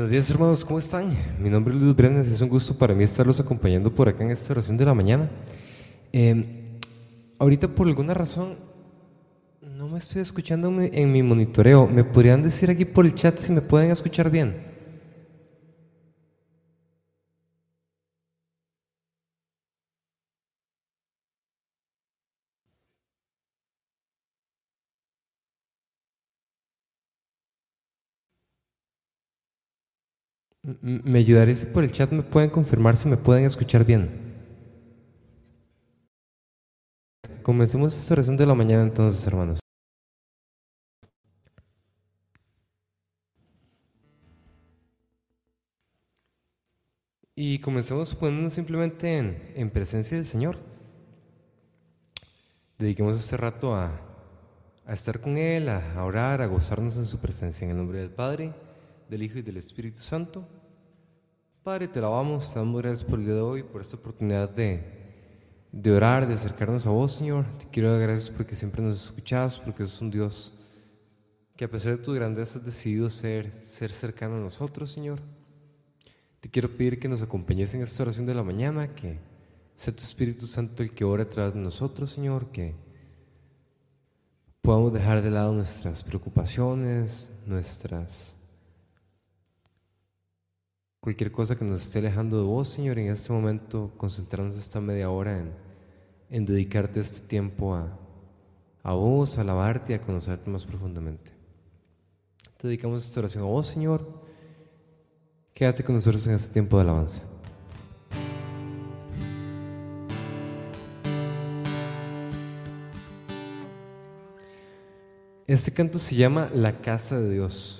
Buenos días hermanos, ¿cómo están? Mi nombre es Luis Brenes, es un gusto para mí estarlos acompañando por acá en esta oración de la mañana. Eh, ahorita por alguna razón no me estoy escuchando en mi monitoreo. ¿Me podrían decir aquí por el chat si me pueden escuchar bien? ¿Me ayudaría si por el chat me pueden confirmar si me pueden escuchar bien? Comencemos esta oración de la mañana entonces, hermanos. Y comencemos poniéndonos simplemente en, en, presencia del Señor. Dediquemos este rato a, a estar con Él, a orar, a gozarnos en su presencia. En el nombre del Padre, del Hijo y del Espíritu Santo. Padre, te alabamos, te damos gracias por el día de hoy, por esta oportunidad de, de orar, de acercarnos a vos, Señor. Te quiero dar gracias porque siempre nos escuchas, porque sos un Dios que a pesar de tu grandeza has decidido ser, ser cercano a nosotros, Señor. Te quiero pedir que nos acompañes en esta oración de la mañana, que sea tu Espíritu Santo el que ore a través de nosotros, Señor, que podamos dejar de lado nuestras preocupaciones, nuestras Cualquier cosa que nos esté alejando de vos, Señor, en este momento concentrarnos esta media hora en, en dedicarte este tiempo a, a vos, a alabarte y a conocerte más profundamente. Te dedicamos esta oración a vos, Señor. Quédate con nosotros en este tiempo de alabanza. Este canto se llama La casa de Dios.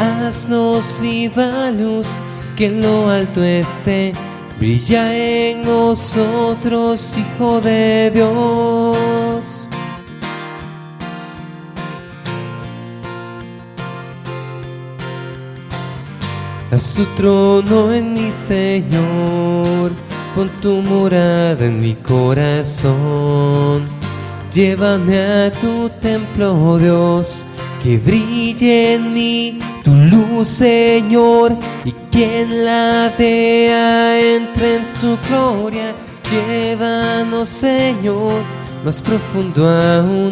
haznos viva luz, que en lo alto esté, brilla en nosotros, Hijo de Dios. Haz tu trono en mi Señor, pon tu morada en mi corazón Llévame a tu templo, Dios, que brille en mí tu luz, Señor, y quien la vea entre en tu gloria. Llévanos, Señor, más profundo aún,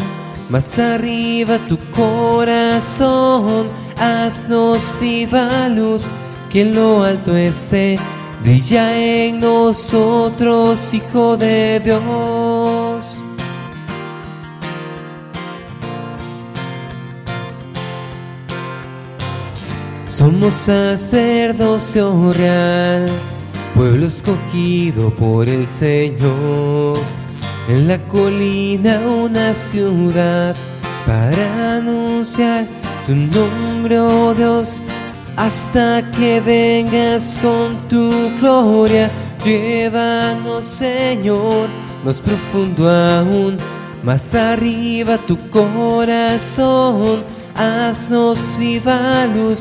más arriba tu corazón. Haznos viva luz, que en lo alto esté, brilla en nosotros, Hijo de Dios. Somos sacerdocio real, pueblo escogido por el Señor. En la colina una ciudad para anunciar tu nombre, oh Dios, hasta que vengas con tu gloria. Llévanos, Señor, más profundo aún, más arriba tu corazón. Haznos viva luz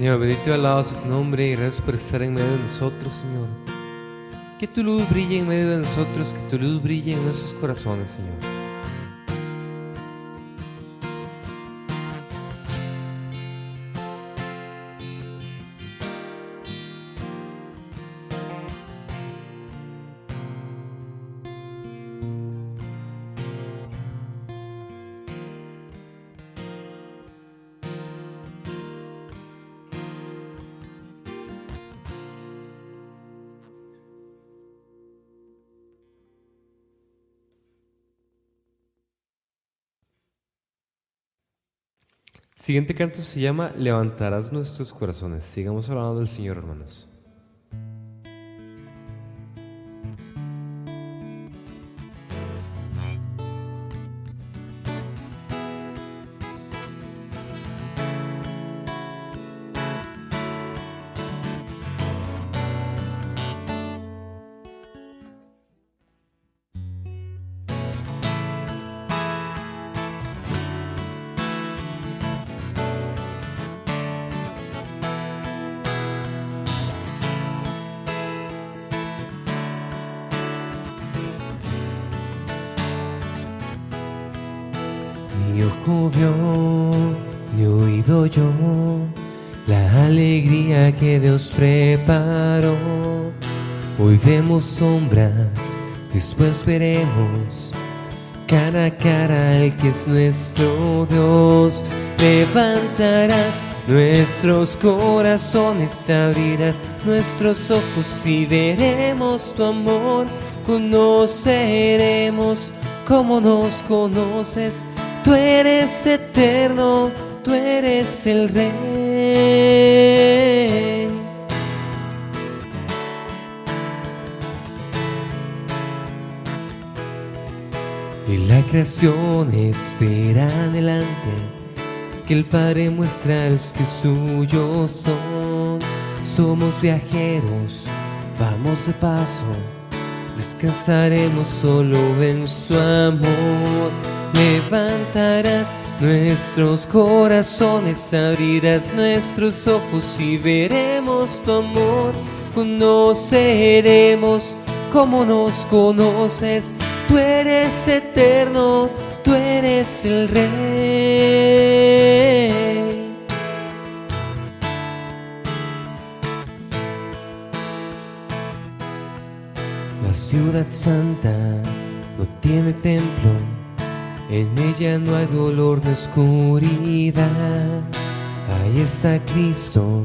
Señor, bendito y alabado su nombre y gracias por estar en medio de nosotros, Señor. Que tu luz brille en medio de nosotros, que tu luz brille en nuestros corazones, Señor. Siguiente canto se llama Levantarás nuestros corazones. Sigamos hablando del Señor, hermanos. Sombras, después veremos cara a cara al que es nuestro Dios. Levantarás nuestros corazones, abrirás nuestros ojos y veremos tu amor. Conoceremos como nos conoces. Tú eres eterno, tú eres el rey. Creación espera adelante que el Padre muestra los que suyos son. Somos viajeros, vamos de paso, descansaremos solo en su amor. Levantarás nuestros corazones, abrirás nuestros ojos y veremos tu amor. Conoceremos como nos conoces. Tú eres eterno, tú eres el rey. La ciudad santa no tiene templo, en ella no hay dolor ni oscuridad. Ahí está Cristo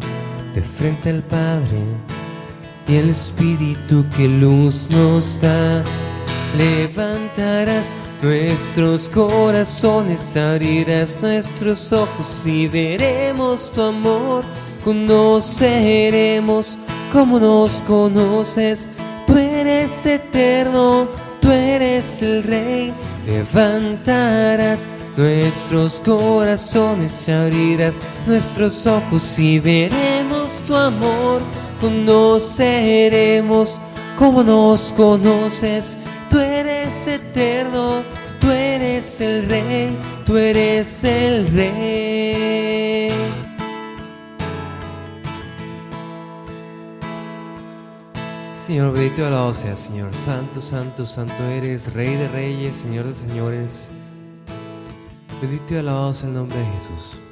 de frente al Padre y el Espíritu que luz nos da. Levantarás nuestros corazones, abrirás nuestros ojos y veremos tu amor. Conoceremos como nos conoces. Tú eres eterno, tú eres el Rey. Levantarás nuestros corazones, abrirás nuestros ojos y veremos tu amor. Conoceremos como nos conoces. Tú eres eterno, tú eres el Rey, tú eres el Rey. Señor, bendito alabado sea, Señor. Santo, santo, santo eres, Rey de reyes, Señor de señores. Bendito y alabado sea el nombre de Jesús.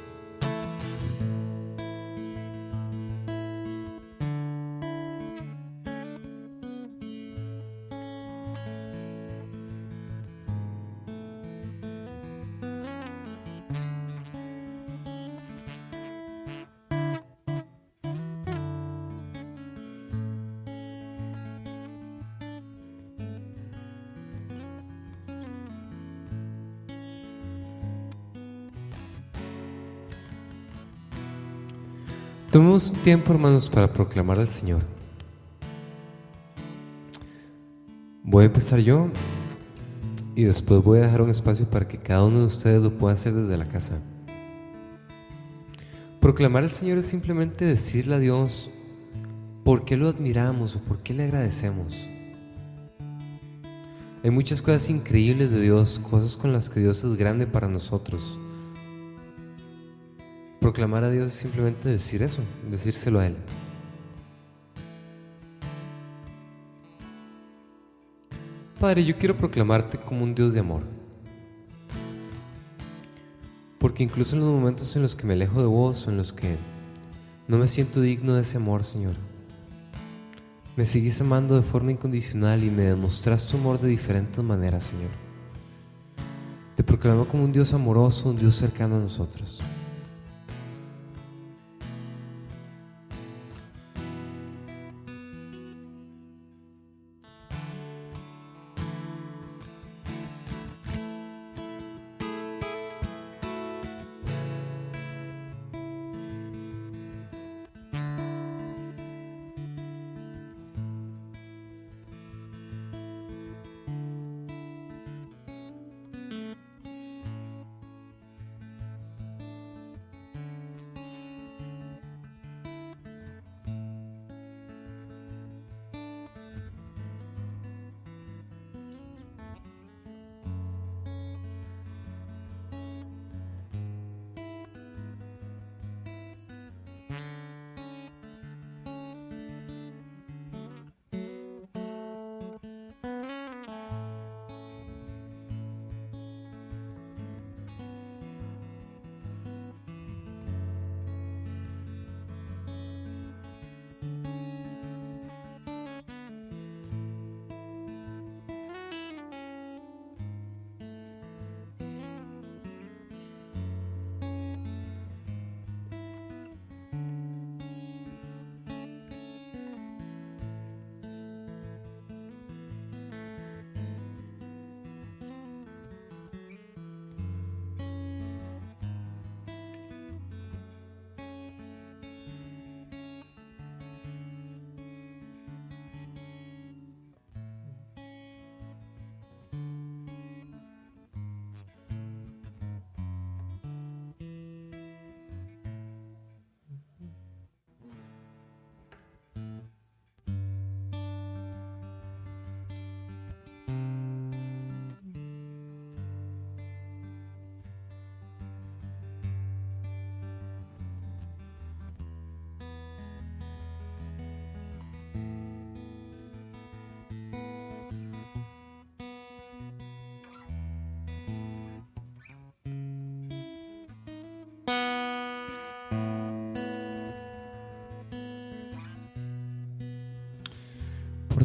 Tomemos tiempo, hermanos, para proclamar al Señor. Voy a empezar yo y después voy a dejar un espacio para que cada uno de ustedes lo pueda hacer desde la casa. Proclamar al Señor es simplemente decirle a Dios por qué lo admiramos o por qué le agradecemos. Hay muchas cosas increíbles de Dios, cosas con las que Dios es grande para nosotros. Proclamar a Dios es simplemente decir eso, decírselo a Él. Padre, yo quiero proclamarte como un Dios de amor. Porque incluso en los momentos en los que me alejo de vos o en los que no me siento digno de ese amor, Señor, me sigues amando de forma incondicional y me demostras tu amor de diferentes maneras, Señor. Te proclamo como un Dios amoroso, un Dios cercano a nosotros.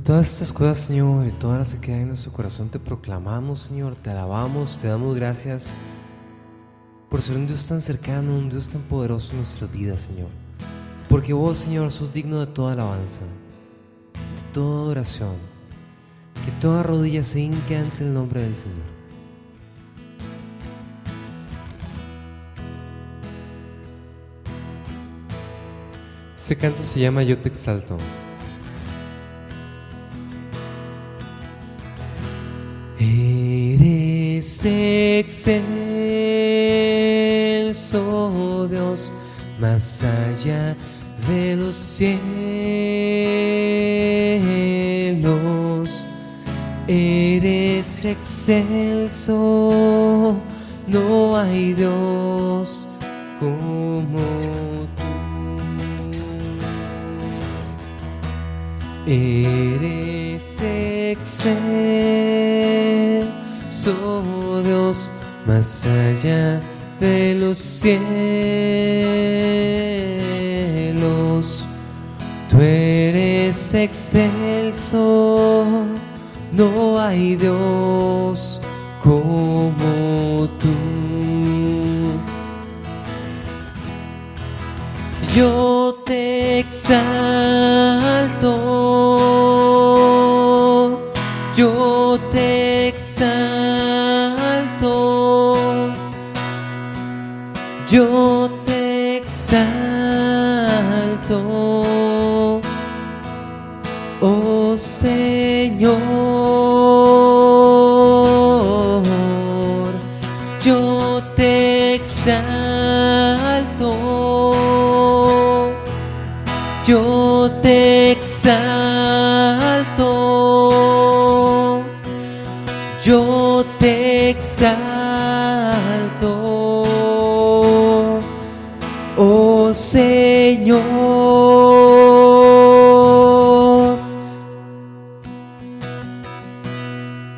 Todas estas cosas, Señor, y todas las que quedan en nuestro corazón, te proclamamos, Señor, te alabamos, te damos gracias por ser un Dios tan cercano, un Dios tan poderoso en nuestras vidas, Señor. Porque vos, Señor, sos digno de toda alabanza, de toda adoración, que toda rodilla se hinque ante el nombre del Señor. Este canto se llama Yo te exalto. Eres excelso, Dios, más allá de los cielos. Eres excelso, no hay Dios como Eres excelso, más allá de los cielos. Tú eres excelso, no hay Dios como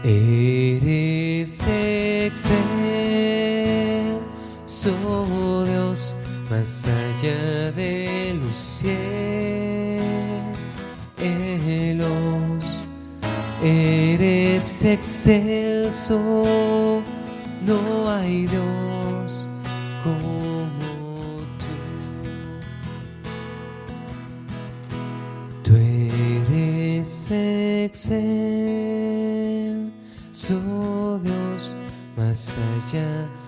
Eres excelso, Dios, más allá de los cielos. Eres excelso, más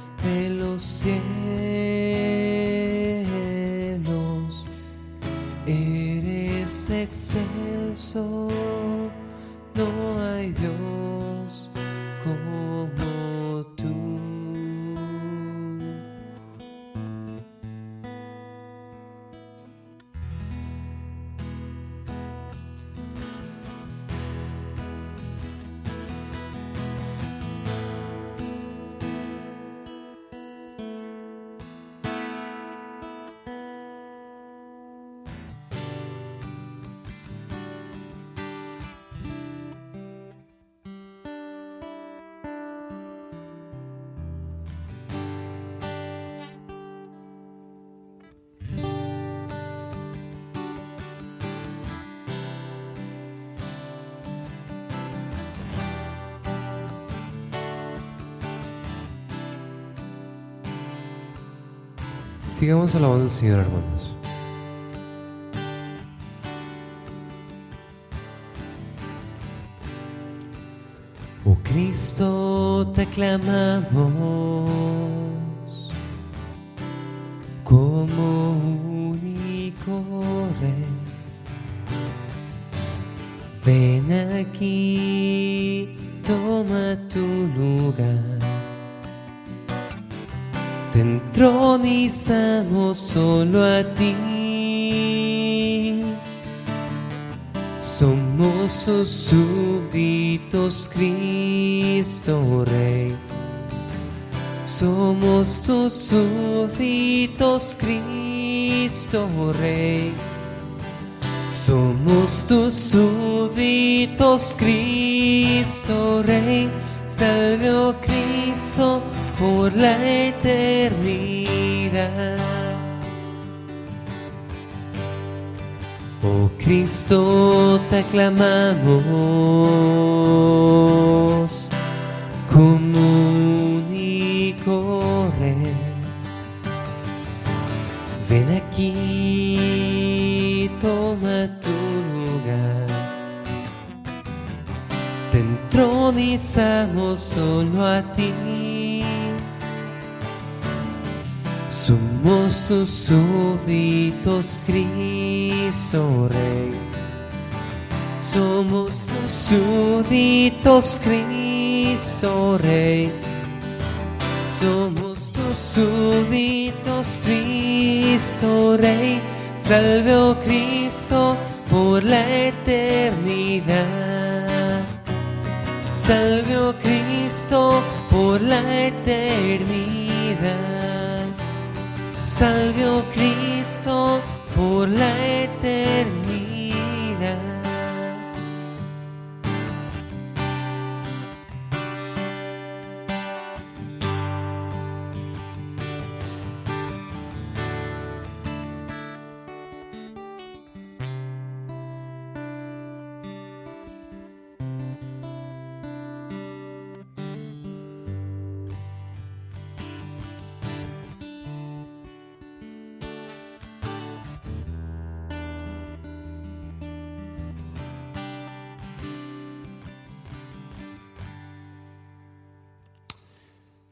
Sigamos alabando al Señor, hermanos. Oh Cristo, te clamamos como único Rey. Ven aquí, entronizamos solo a ti. Somos tus súbditos, Cristo Rey. Somos tus súbditos, Cristo Rey. Somos tus súbditos, Cristo Rey. Salve, oh Cristo por la eternidad. Oh Cristo, te aclamamos como único Rey. Ven aquí, toma tu lugar. Te entronizamos solo a ti. Somos tus súbditos, Cristo Rey. Somos tus súbditos, Cristo Rey. Somos tus súbditos, Cristo Rey. Salve, oh Cristo, por la eternidad. Salve, oh Cristo, por la eternidad. Salve, oh Cristo, por la eternidad.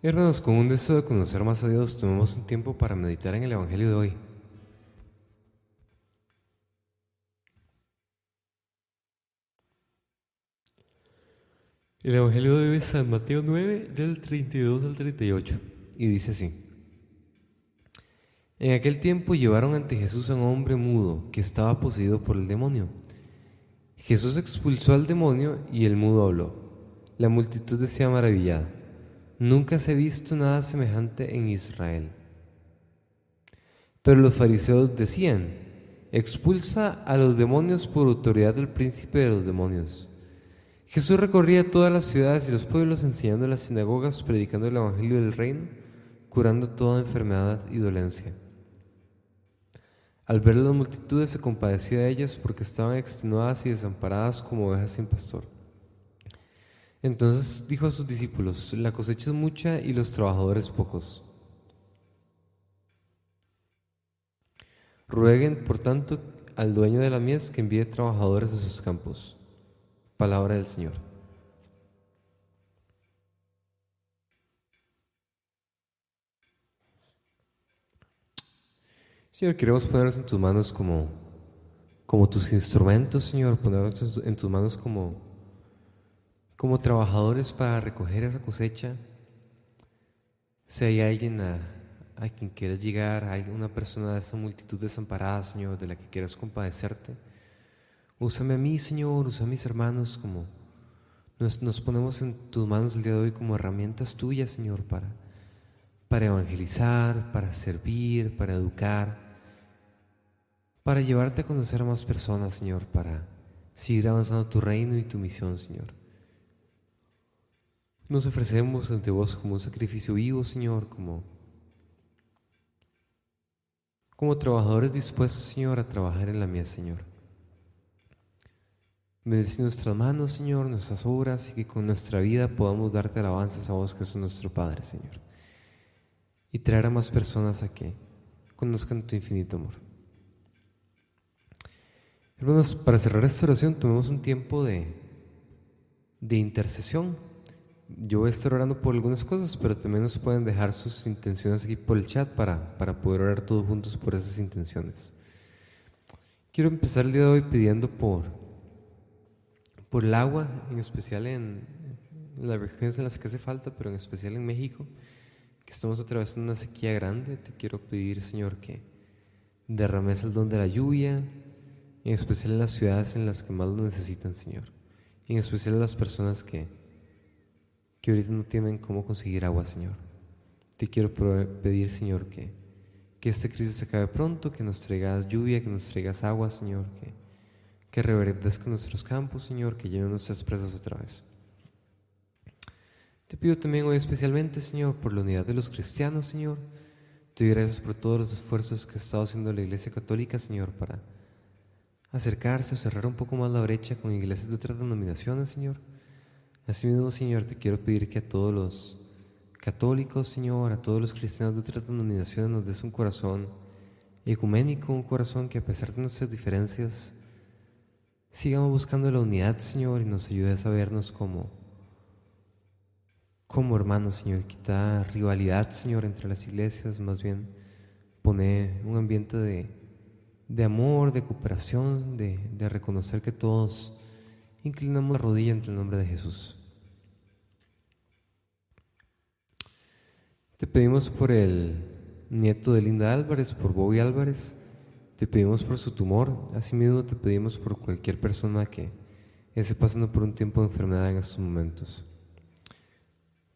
Hermanos, con un deseo de conocer más a Dios, tomemos un tiempo para meditar en el Evangelio de hoy. El Evangelio de hoy es San Mateo 9, del 32 al 38, y dice así. En aquel tiempo llevaron ante Jesús a un hombre mudo que estaba poseído por el demonio. Jesús expulsó al demonio y el mudo habló. La multitud decía maravillada, nunca se ha visto nada semejante en Israel. Pero los fariseos decían, expulsa a los demonios por autoridad del príncipe de los demonios. Jesús recorría todas las ciudades y los pueblos enseñando en las sinagogas, predicando el Evangelio del reino, curando toda enfermedad y dolencia. Al ver las multitudes se compadecía de ellas porque estaban extenuadas y desamparadas como ovejas sin pastor. Entonces dijo a sus discípulos, la cosecha es mucha y los trabajadores pocos. Rueguen, por tanto, al dueño de la mies que envíe trabajadores a sus campos. Palabra del Señor. Señor, queremos ponernos en tus manos como, como tus instrumentos, Señor, ponernos en tus manos como, como trabajadores para recoger esa cosecha. Si hay alguien a, a quien quieras llegar, hay una persona de esa multitud desamparada, Señor, de la que quieras compadecerte, úsame a mí, Señor, usa a mis hermanos como nos, nos ponemos en tus manos el día de hoy como herramientas tuyas, Señor, para, para evangelizar, para servir, para educar, para llevarte a conocer a más personas, Señor, para seguir avanzando tu reino y tu misión, Señor. Nos ofrecemos ante vos como un sacrificio vivo, Señor, como, como trabajadores dispuestos, Señor, a trabajar en la mía, Señor. Bendice nuestras manos, Señor, nuestras obras y que con nuestra vida podamos darte alabanzas a vos, que es nuestro Padre, Señor. Y traer a más personas a que conozcan tu infinito amor. Hermanos, para cerrar esta oración, tomemos un tiempo de, de intercesión. Yo voy a estar orando por algunas cosas, pero también nos pueden dejar sus intenciones aquí por el chat para, para poder orar todos juntos por esas intenciones. Quiero empezar el día de hoy pidiendo por, por el agua, en especial en, en las regiones en las que hace falta, pero en especial en México, que estamos atravesando una sequía grande. Te quiero pedir, Señor, que derrames el don de la lluvia, en especial en las ciudades en las que más lo necesitan, Señor. En especial a las personas que, que ahorita no tienen cómo conseguir agua, Señor. Te quiero pedir, Señor, que, que esta crisis se acabe pronto, que nos traigas lluvia, que nos traigas agua, Señor, que, que reverdezca nuestros campos, Señor, que llenen nuestras presas otra vez. Te pido también hoy especialmente, Señor, por la unidad de los cristianos, Señor. Te doy gracias por todos los esfuerzos que ha estado haciendo la Iglesia Católica, Señor, para acercarse o cerrar un poco más la brecha con iglesias de otras denominaciones, Señor. Asimismo, Señor, te quiero pedir que a todos los católicos, Señor, a todos los cristianos de otras denominaciones nos des un corazón ecuménico, un corazón que a pesar de nuestras diferencias, sigamos buscando la unidad, Señor, y nos ayude a sabernos como, como hermanos, Señor. Quita rivalidad, Señor, entre las iglesias, más bien pone un ambiente de, amor, de cooperación, de, de reconocer que todos inclinamos la rodilla entre el nombre de Jesús. Te pedimos por el nieto de Linda Álvarez, por Bobby Álvarez. Te pedimos por su tumor. Asimismo, te pedimos por cualquier persona que esté pasando por un tiempo de enfermedad en estos momentos.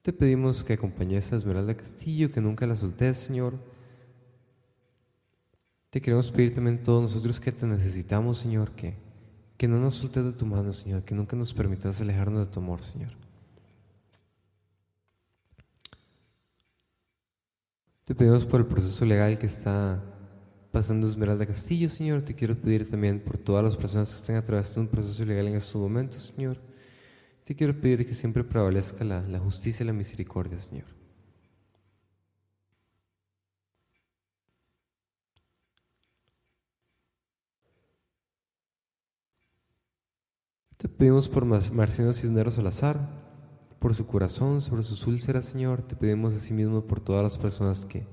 Te pedimos que acompañes a Esmeralda Castillo, que nunca la soltes, Señor. Te queremos pedir también todos nosotros que te necesitamos, Señor, que, que no nos soltes de tu mano, Señor, que nunca nos permitas alejarnos de tu amor, Señor. Te pedimos por el proceso legal que está pasando Esmeralda Castillo, Señor. Te quiero pedir también por todas las personas que estén atravesando un proceso legal en estos momentos, Señor. Te quiero pedir que siempre prevalezca la justicia y la misericordia, Señor. Te pedimos por Marcino Cisneros Salazar por su corazón, sobre sus úlceras, Señor. Te pedimos asimismo por todas las personas que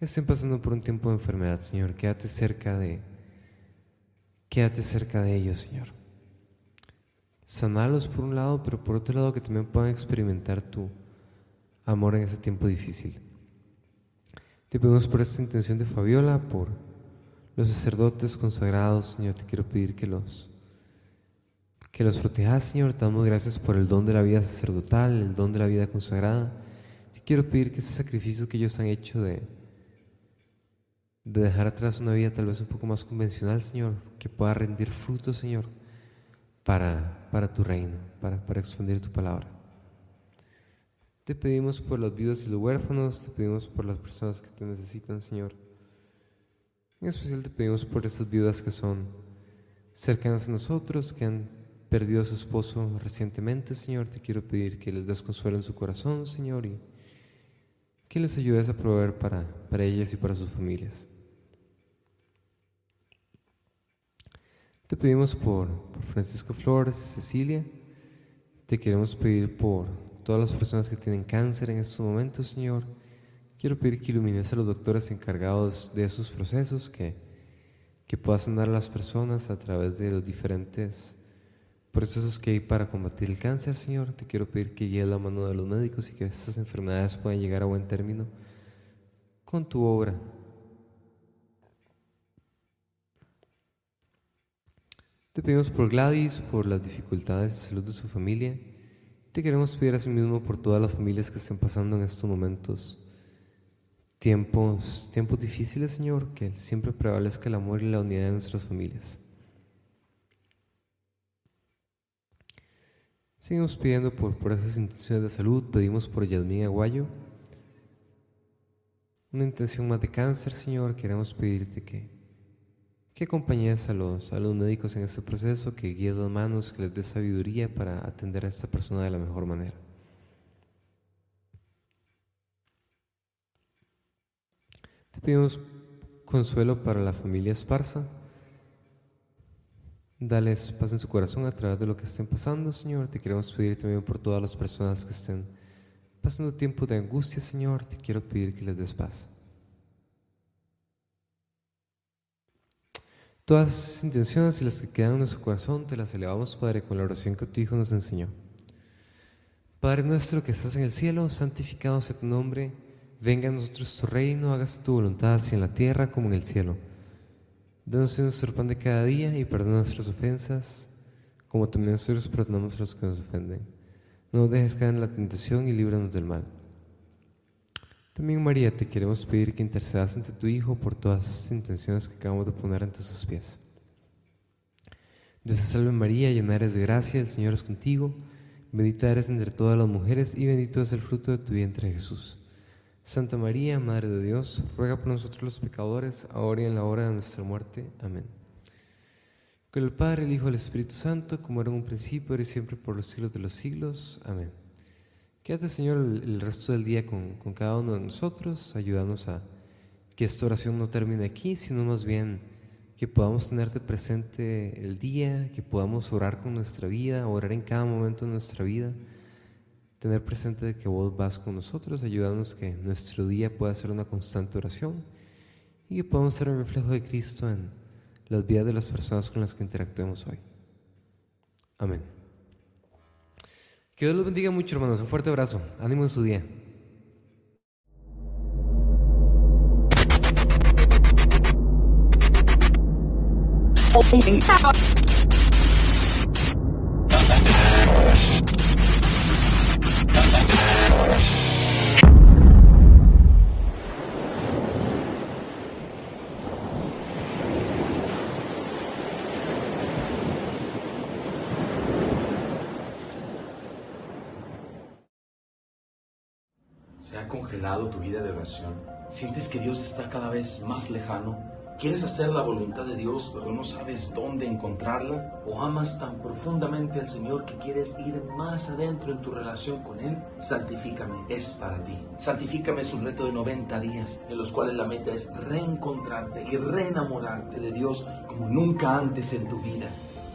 estén pasando por un tiempo de enfermedad, Señor. Quédate cerca de, quédate cerca de ellos, Señor. Sanalos por un lado, pero por otro lado que también puedan experimentar tu amor en ese tiempo difícil. Te pedimos por esta intención de Fabiola, por los sacerdotes consagrados, Señor. Te quiero pedir que los que los protejas, Señor. Te damos gracias por el don de la vida sacerdotal, el don de la vida consagrada. Te quiero pedir que ese sacrificio que ellos han hecho de, de dejar atrás una vida tal vez un poco más convencional, Señor, que pueda rendir fruto, Señor, para, para tu reino, para, para expandir tu palabra. Te pedimos por los viudos y los huérfanos, te pedimos por las personas que te necesitan, Señor. En especial te pedimos por esas viudas que son cercanas a nosotros, que han perdió a su esposo recientemente, Señor, te quiero pedir que les des consuelo en su corazón, Señor, y que les ayudes a proveer para, para ellas y para sus familias. Te pedimos por, por Francisco Flores Cecilia. Te queremos pedir por todas las personas que tienen cáncer en estos momentos, Señor. Quiero pedir que ilumines a los doctores encargados de esos procesos, que, que puedas sanar a las personas a través de los diferentes procesos que hay para combatir el cáncer, Señor. Te quiero pedir que guíes la mano de los médicos y que estas enfermedades puedan llegar a buen término con tu obra. Te pedimos por Gladys, por las dificultades de salud de su familia. Te queremos pedir asimismo por todas las familias que estén pasando en estos momentos tiempos, tiempos difíciles, Señor, que siempre prevalezca el amor y la unidad de nuestras familias. Seguimos pidiendo por, por esas intenciones de salud, pedimos por Yasmín Aguayo. Una intención más de cáncer, Señor, queremos pedirte que, que acompañes a los, a los médicos en este proceso, que guíes las manos, que les des sabiduría para atender a esta persona de la mejor manera. Te pedimos consuelo para la familia Esparza. Dales paz en su corazón a través de lo que estén pasando, Señor. Te queremos pedir también por todas las personas que estén pasando tiempo de angustia, Señor. Te quiero pedir que les des paz. Todas esas intenciones y las que quedan en nuestro corazón te las elevamos, Padre, con la oración que tu Hijo nos enseñó. Padre nuestro que estás en el cielo, santificado sea tu nombre. Venga a nosotros tu reino, hágase tu voluntad, así en la tierra como en el cielo. Danos nuestro pan de cada día y perdona nuestras ofensas, como también nosotros perdonamos a los que nos ofenden. No nos dejes caer en la tentación y líbranos del mal. También, María, te queremos pedir que intercedas ante tu Hijo por todas las intenciones que acabamos de poner ante sus pies. Dios te salve María, llena eres de gracia, el Señor es contigo, bendita eres entre todas las mujeres y bendito es el fruto de tu vientre Jesús. Santa María, Madre de Dios, ruega por nosotros los pecadores, ahora y en la hora de nuestra muerte. Amén. Con el Padre, el Hijo y el Espíritu Santo, como era en un principio, ahora y siempre, por los siglos de los siglos. Amén. Quédate, Señor, el, resto del día con, con cada uno de nosotros, ayudándonos a que esta oración no termine aquí, sino más bien que podamos tenerte presente el día, que podamos orar con nuestra vida, orar en cada momento de nuestra vida, tener presente que vos vas con nosotros, ayudándonos que nuestro día pueda ser una constante oración y que podamos ser el reflejo de Cristo en las vidas de las personas con las que interactuemos hoy. Amén. Que Dios los bendiga mucho, hermanos. Un fuerte abrazo. Ánimo en su día. Oración? ¿Sientes que Dios está cada vez más lejano? ¿Quieres hacer la voluntad de Dios pero no sabes dónde encontrarla? ¿O amas tan profundamente al Señor que quieres ir más adentro en tu relación con Él? Santifícame es para ti. Santifícame es un reto de 90 días en los cuales la meta es reencontrarte y reenamorarte de Dios como nunca antes en tu vida.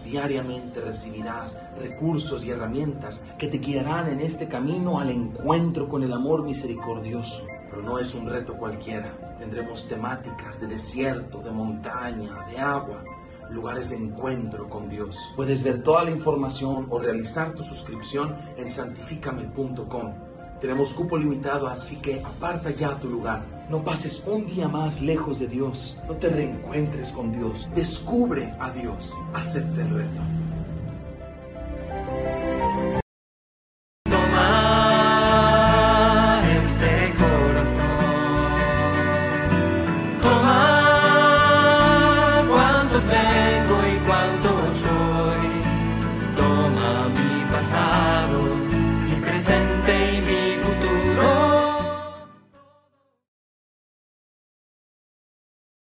Diariamente recibirás recursos y herramientas que te guiarán en este camino al encuentro con el amor misericordioso. Pero no es un reto cualquiera. Tendremos temáticas de desierto, de montaña, de agua, lugares de encuentro con Dios. Puedes ver toda la información o realizar tu suscripción en santificame.com. Tenemos cupo limitado, así que aparta ya tu lugar. No pases un día más lejos de Dios. No te reencuentres con Dios. Descubre a Dios. Acepta el reto.